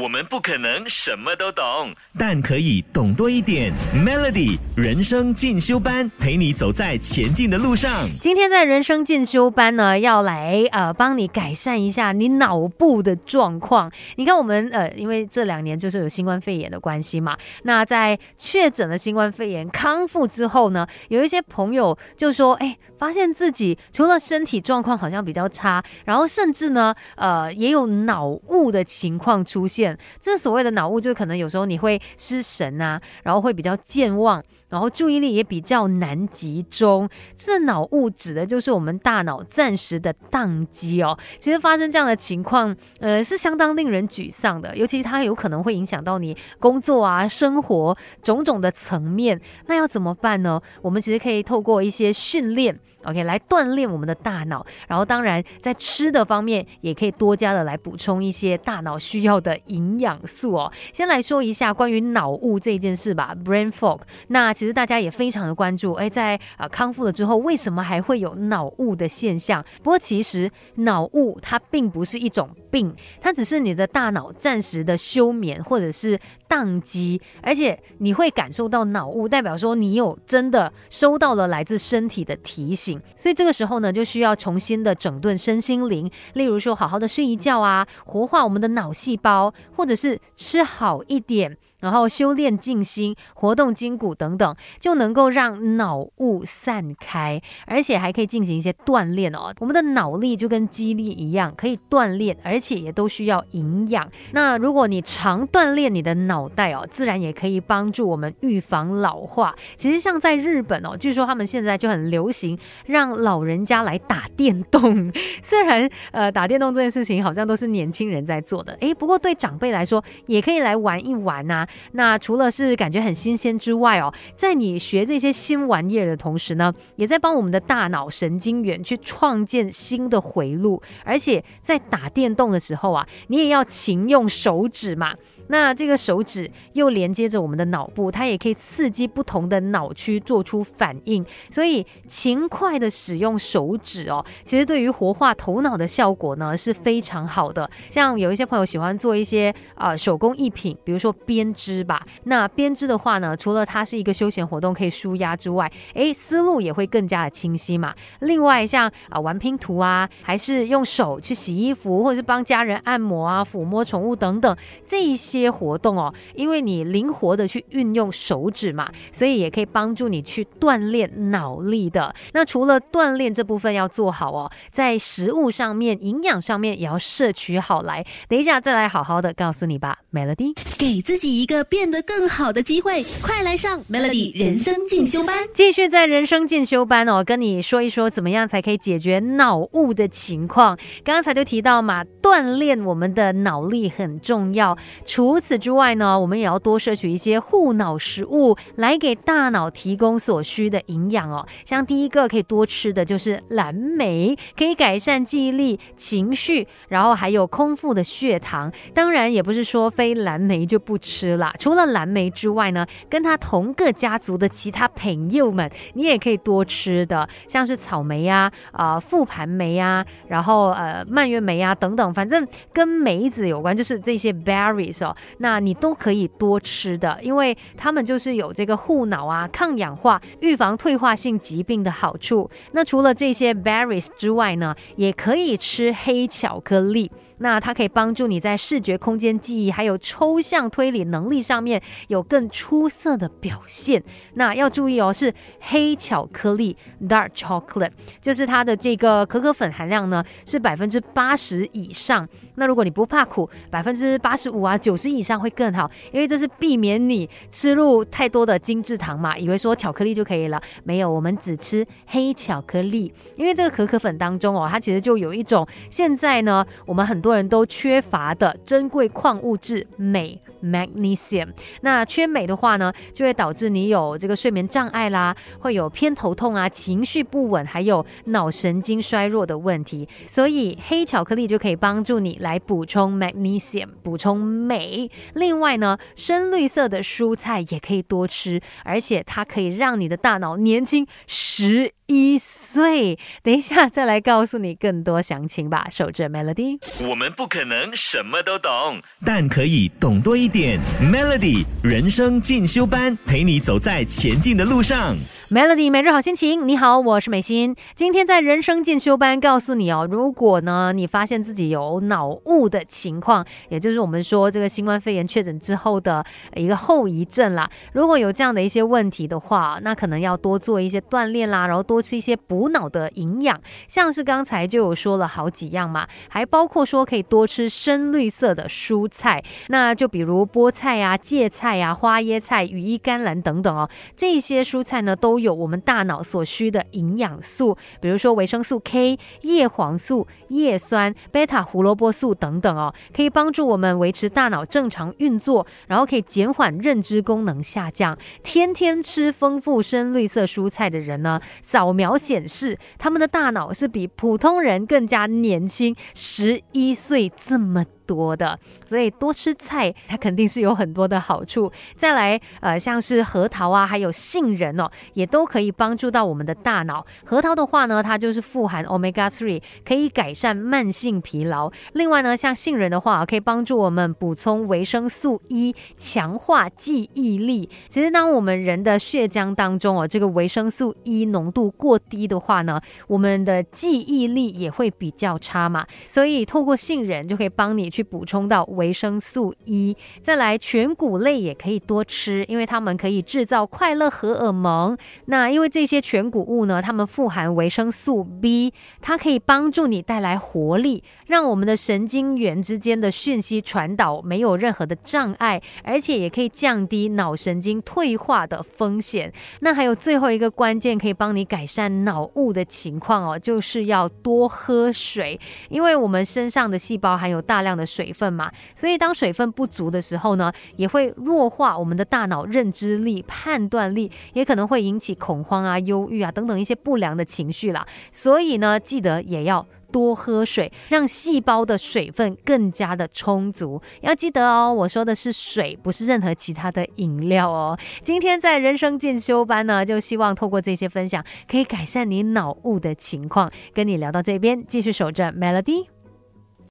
我们不可能什么都懂，但可以懂多一点。Melody 人生进修班陪你走在前进的路上。今天在人生进修班呢，要来呃帮你改善一下你脑部的状况。你看我们呃，因为这两年就是有新冠肺炎的关系嘛，那在确诊了新冠肺炎康复之后呢，有一些朋友就说，哎，发现自己除了身体状况好像比较差，然后甚至呢，呃，也有脑雾的情况出现。这所谓的脑雾，就可能有时候你会失神啊，然后会比较健忘。然后注意力也比较难集中，这脑雾指的就是我们大脑暂时的宕机哦。其实发生这样的情况，呃，是相当令人沮丧的，尤其它有可能会影响到你工作啊、生活种种的层面。那要怎么办呢？我们其实可以透过一些训练，OK，来锻炼我们的大脑。然后当然在吃的方面，也可以多加的来补充一些大脑需要的营养素哦。先来说一下关于脑雾这件事吧，brain fog。那其实大家也非常的关注，哎，在啊康复了之后，为什么还会有脑雾的现象？不过其实脑雾它并不是一种病，它只是你的大脑暂时的休眠或者是宕机，而且你会感受到脑雾，代表说你有真的收到了来自身体的提醒，所以这个时候呢，就需要重新的整顿身心灵，例如说好好的睡一觉啊，活化我们的脑细胞，或者是吃好一点。然后修炼静心、活动筋骨等等，就能够让脑雾散开，而且还可以进行一些锻炼哦。我们的脑力就跟肌力一样，可以锻炼，而且也都需要营养。那如果你常锻炼你的脑袋哦，自然也可以帮助我们预防老化。其实像在日本哦，据说他们现在就很流行让老人家来打电动。虽然呃打电动这件事情好像都是年轻人在做的，诶，不过对长辈来说也可以来玩一玩呐。那除了是感觉很新鲜之外哦，在你学这些新玩意儿的同时呢，也在帮我们的大脑神经元去创建新的回路，而且在打电动的时候啊，你也要勤用手指嘛。那这个手指又连接着我们的脑部，它也可以刺激不同的脑区做出反应，所以勤快的使用手指哦，其实对于活化头脑的效果呢是非常好的。像有一些朋友喜欢做一些呃手工艺品，比如说编织吧。那编织的话呢，除了它是一个休闲活动可以舒压之外，诶，思路也会更加的清晰嘛。另外像啊玩拼图啊，还是用手去洗衣服，或者是帮家人按摩啊、抚摸宠物等等这一些。些活动哦，因为你灵活的去运用手指嘛，所以也可以帮助你去锻炼脑力的。那除了锻炼这部分要做好哦，在食物上面、营养上面也要摄取好来。等一下再来好好的告诉你吧，Melody，给自己一个变得更好的机会，快来上 Melody 人生进修班。继续在人生进修班哦，跟你说一说怎么样才可以解决脑雾的情况。刚才就提到嘛，锻炼我们的脑力很重要。除除此之外呢，我们也要多摄取一些护脑食物，来给大脑提供所需的营养哦。像第一个可以多吃的就是蓝莓，可以改善记忆力、情绪，然后还有空腹的血糖。当然，也不是说非蓝莓就不吃了。除了蓝莓之外呢，跟它同个家族的其他朋友们，你也可以多吃的，像是草莓呀、啊覆盘莓呀，然后呃蔓越莓呀等等，反正跟梅子有关，就是这些 berries 哦。那你都可以多吃的，因为它们就是有这个护脑啊、抗氧化、预防退化性疾病的好处。那除了这些 berries 之外呢，也可以吃黑巧克力。那它可以帮助你在视觉空间记忆还有抽象推理能力上面有更出色的表现。那要注意哦，是黑巧克力 （dark chocolate），就是它的这个可可粉含量呢是百分之八十以上。那如果你不怕苦，百分之八十五啊、九十以上会更好，因为这是避免你吃入太多的精制糖嘛，以为说巧克力就可以了。没有，我们只吃黑巧克力，因为这个可可粉当中哦，它其实就有一种现在呢，我们很多。人都缺乏的珍贵矿物质镁 （magnesium）。那缺镁的话呢，就会导致你有这个睡眠障碍啦，会有偏头痛啊、情绪不稳，还有脑神经衰弱的问题。所以黑巧克力就可以帮助你来补充 magnesium，补充镁。另外呢，深绿色的蔬菜也可以多吃，而且它可以让你的大脑年轻十一岁。等一下再来告诉你更多详情吧。守着 Melody，我们不可能什么都懂，但可以懂多一点。Melody 人生进修班，陪你走在前进的路上。Melody 每日好心情，你好，我是美心。今天在人生进修班告诉你哦，如果呢你发现自己有脑雾的情况，也就是我们说这个新冠肺炎确诊之后的一个后遗症啦。如果有这样的一些问题的话，那可能要多做一些锻炼啦，然后多吃一些补脑的营养，像是刚才就有说了好几样嘛，还包括说可以多吃深绿色的蔬菜，那就比如菠菜呀、芥菜呀、花椰菜、羽衣甘蓝等等哦，这些蔬菜呢都。有我们大脑所需的营养素，比如说维生素 K、叶黄素、叶酸、贝塔胡萝卜素等等哦，可以帮助我们维持大脑正常运作，然后可以减缓认知功能下降。天天吃丰富深绿色蔬菜的人呢，扫描显示他们的大脑是比普通人更加年轻十一岁这么。多的，所以多吃菜，它肯定是有很多的好处。再来，呃，像是核桃啊，还有杏仁哦，也都可以帮助到我们的大脑。核桃的话呢，它就是富含 omega three，可以改善慢性疲劳。另外呢，像杏仁的话，可以帮助我们补充维生素 E，强化记忆力。其实，当我们人的血浆当中哦，这个维生素 E 浓度过低的话呢，我们的记忆力也会比较差嘛。所以，透过杏仁就可以帮你。去补充到维生素 E，再来全谷类也可以多吃，因为它们可以制造快乐荷尔蒙。那因为这些全谷物呢，它们富含维生素 B，它可以帮助你带来活力，让我们的神经元之间的讯息传导没有任何的障碍，而且也可以降低脑神经退化的风险。那还有最后一个关键可以帮你改善脑雾的情况哦，就是要多喝水，因为我们身上的细胞含有大量的水分嘛，所以当水分不足的时候呢，也会弱化我们的大脑认知力、判断力，也可能会引起恐慌啊、忧郁啊等等一些不良的情绪啦。所以呢，记得也要多喝水，让细胞的水分更加的充足。要记得哦，我说的是水，不是任何其他的饮料哦。今天在人生进修班呢，就希望透过这些分享，可以改善你脑雾的情况。跟你聊到这边，继续守着 Melody。